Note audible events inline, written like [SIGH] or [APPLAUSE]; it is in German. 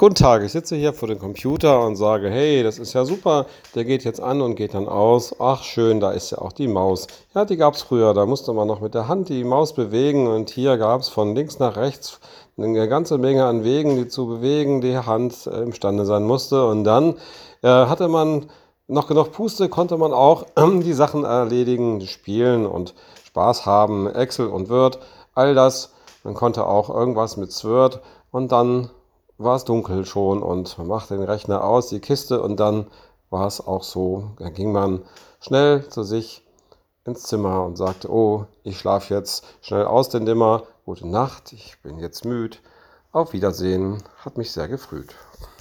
Guten Tag, ich sitze hier vor dem Computer und sage, hey, das ist ja super, der geht jetzt an und geht dann aus. Ach schön, da ist ja auch die Maus. Ja, die gab es früher, da musste man noch mit der Hand die Maus bewegen und hier gab es von links nach rechts eine ganze Menge an Wegen, die zu bewegen die Hand äh, imstande sein musste. Und dann äh, hatte man noch genug Puste, konnte man auch äh, [CLEARS THROAT] die Sachen erledigen, spielen und Spaß haben, Excel und Word, all das. Man konnte auch irgendwas mit Sword und dann war es dunkel schon und man machte den Rechner aus, die Kiste und dann war es auch so. Dann ging man schnell zu sich ins Zimmer und sagte, oh, ich schlafe jetzt schnell aus den Dimmer, gute Nacht, ich bin jetzt müde, auf Wiedersehen, hat mich sehr gefrüht.